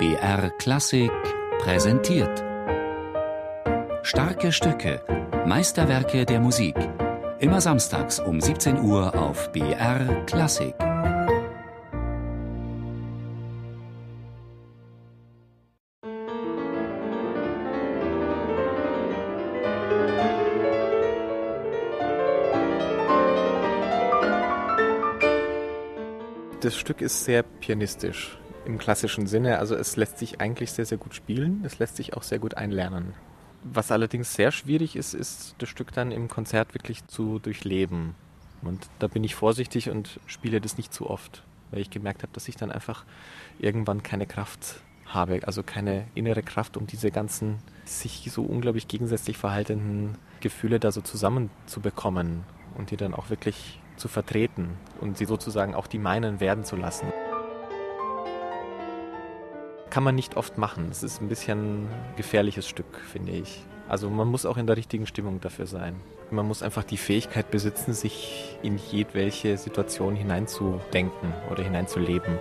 BR Klassik präsentiert. Starke Stücke, Meisterwerke der Musik. Immer samstags um 17 Uhr auf BR Klassik. Das Stück ist sehr pianistisch im klassischen Sinne. Also es lässt sich eigentlich sehr, sehr gut spielen. Es lässt sich auch sehr gut einlernen. Was allerdings sehr schwierig ist, ist das Stück dann im Konzert wirklich zu durchleben. Und da bin ich vorsichtig und spiele das nicht zu oft, weil ich gemerkt habe, dass ich dann einfach irgendwann keine Kraft habe, also keine innere Kraft, um diese ganzen sich so unglaublich gegensätzlich verhaltenden Gefühle da so zusammenzubekommen und die dann auch wirklich zu vertreten und sie sozusagen auch die meinen werden zu lassen. Kann man nicht oft machen. Es ist ein bisschen ein gefährliches Stück, finde ich. Also man muss auch in der richtigen Stimmung dafür sein. Man muss einfach die Fähigkeit besitzen, sich in jedwelche Situation hineinzudenken oder hineinzuleben.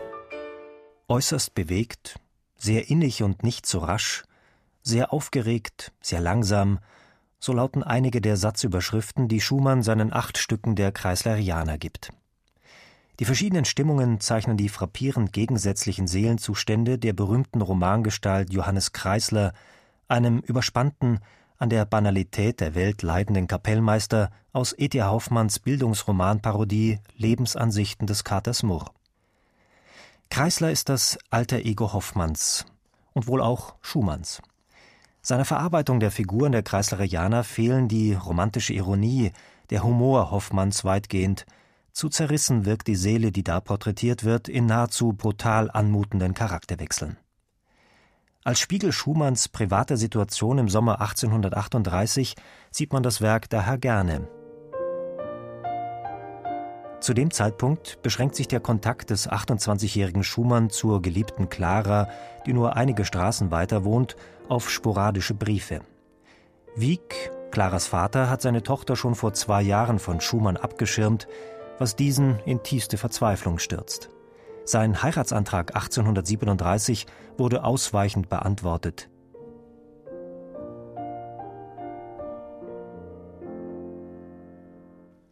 Äußerst bewegt, sehr innig und nicht so rasch, sehr aufgeregt, sehr langsam, so lauten einige der Satzüberschriften, die Schumann seinen acht Stücken der Kreislerianer gibt. Die verschiedenen Stimmungen zeichnen die frappierend gegensätzlichen Seelenzustände der berühmten Romangestalt Johannes Kreisler, einem überspannten, an der Banalität der Welt leidenden Kapellmeister aus E.T. Hoffmanns Bildungsromanparodie Lebensansichten des Katers Murr. Kreisler ist das alter Ego Hoffmanns und wohl auch Schumanns. Seiner Verarbeitung der Figuren der Kreislerianer fehlen die romantische Ironie, der Humor Hoffmanns weitgehend. Zu zerrissen wirkt die Seele, die da porträtiert wird, in nahezu brutal anmutenden Charakterwechseln. Als Spiegel Schumanns privater Situation im Sommer 1838 sieht man das Werk daher gerne. Zu dem Zeitpunkt beschränkt sich der Kontakt des 28-jährigen Schumann zur geliebten Clara, die nur einige Straßen weiter wohnt, auf sporadische Briefe. Wieck, Claras Vater, hat seine Tochter schon vor zwei Jahren von Schumann abgeschirmt, was diesen in tiefste Verzweiflung stürzt. Sein Heiratsantrag 1837 wurde ausweichend beantwortet.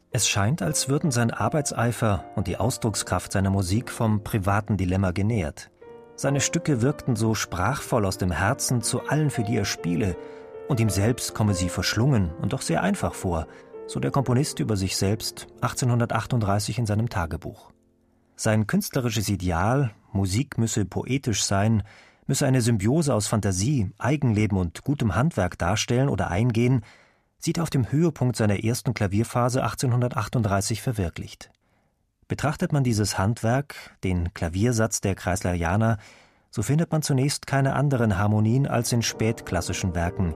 Es scheint, als würden sein Arbeitseifer und die Ausdruckskraft seiner Musik vom privaten Dilemma genährt. Seine Stücke wirkten so sprachvoll aus dem Herzen zu allen, für die er spiele, und ihm selbst komme sie verschlungen und doch sehr einfach vor, so der Komponist über sich selbst 1838 in seinem Tagebuch. Sein künstlerisches Ideal, Musik müsse poetisch sein, müsse eine Symbiose aus Fantasie, Eigenleben und gutem Handwerk darstellen oder eingehen, sieht auf dem Höhepunkt seiner ersten Klavierphase 1838 verwirklicht. Betrachtet man dieses Handwerk, den Klaviersatz der Kreislerianer, so findet man zunächst keine anderen Harmonien als in spätklassischen Werken.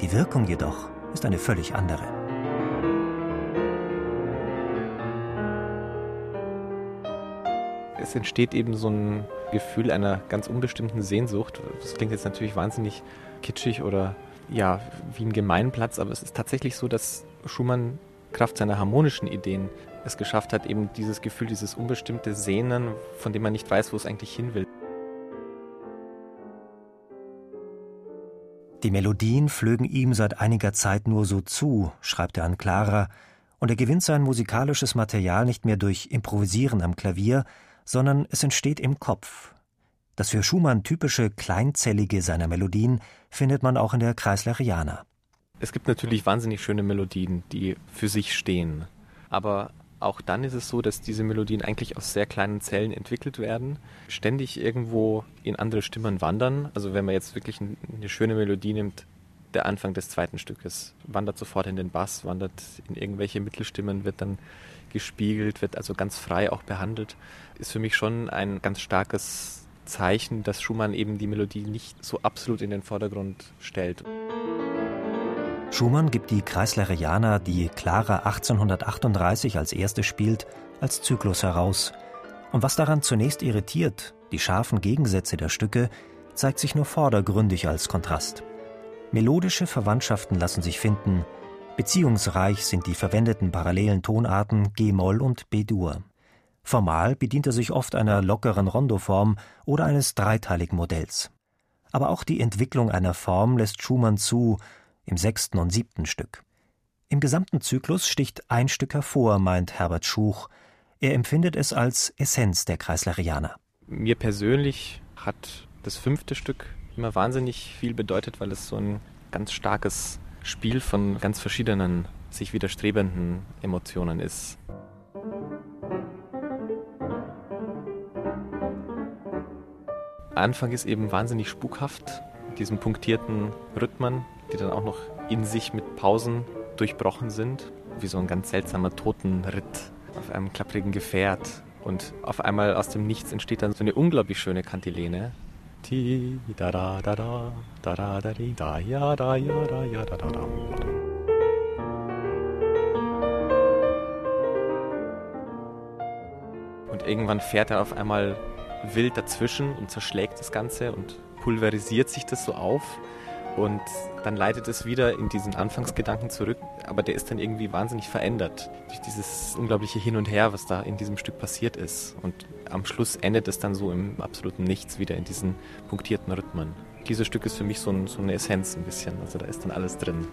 Die Wirkung jedoch ist eine völlig andere. Es entsteht eben so ein Gefühl einer ganz unbestimmten Sehnsucht. Das klingt jetzt natürlich wahnsinnig kitschig oder ja, wie ein Gemeinplatz, aber es ist tatsächlich so, dass Schumann Kraft seiner harmonischen Ideen es geschafft hat, eben dieses Gefühl, dieses unbestimmte Sehnen, von dem man nicht weiß, wo es eigentlich hin will. Die Melodien flögen ihm seit einiger Zeit nur so zu, schreibt er an Clara, und er gewinnt sein musikalisches Material nicht mehr durch Improvisieren am Klavier, sondern es entsteht im Kopf, das für Schumann typische Kleinzellige seiner Melodien findet man auch in der Kreislerianer. Es gibt natürlich wahnsinnig schöne Melodien, die für sich stehen. Aber auch dann ist es so, dass diese Melodien eigentlich aus sehr kleinen Zellen entwickelt werden, ständig irgendwo in andere Stimmen wandern. Also wenn man jetzt wirklich eine schöne Melodie nimmt, der Anfang des zweiten Stückes wandert sofort in den Bass, wandert in irgendwelche Mittelstimmen, wird dann gespiegelt, wird also ganz frei auch behandelt, ist für mich schon ein ganz starkes Zeichen, dass Schumann eben die Melodie nicht so absolut in den Vordergrund stellt. Schumann gibt die Kreislerianer, die Clara 1838 als erste spielt, als Zyklus heraus. Und was daran zunächst irritiert, die scharfen Gegensätze der Stücke, zeigt sich nur vordergründig als Kontrast. Melodische Verwandtschaften lassen sich finden, beziehungsreich sind die verwendeten parallelen Tonarten G-Moll und B-Dur. Formal bedient er sich oft einer lockeren Rondoform oder eines dreiteiligen Modells. Aber auch die Entwicklung einer Form lässt Schumann zu, im sechsten und siebten Stück. Im gesamten Zyklus sticht ein Stück hervor, meint Herbert Schuch. Er empfindet es als Essenz der Kreislerianer. Mir persönlich hat das fünfte Stück immer wahnsinnig viel bedeutet, weil es so ein ganz starkes Spiel von ganz verschiedenen, sich widerstrebenden Emotionen ist. Anfang ist eben wahnsinnig spukhaft, mit diesen punktierten Rhythmen, die dann auch noch in sich mit Pausen durchbrochen sind, wie so ein ganz seltsamer Totenritt auf einem klapprigen Gefährt. Und auf einmal aus dem Nichts entsteht dann so eine unglaublich schöne Kantilene ti da da da da da da da di da ja da ja da ja da da da. Und irgendwann fährt er auf einmal wild dazwischen und zerschlägt das Ganze und pulverisiert sich das so auf. Und dann leitet es wieder in diesen Anfangsgedanken zurück, aber der ist dann irgendwie wahnsinnig verändert durch dieses unglaubliche Hin und Her, was da in diesem Stück passiert ist. Und am Schluss endet es dann so im absoluten Nichts wieder in diesen punktierten Rhythmen. Dieses Stück ist für mich so, ein, so eine Essenz ein bisschen, also da ist dann alles drin.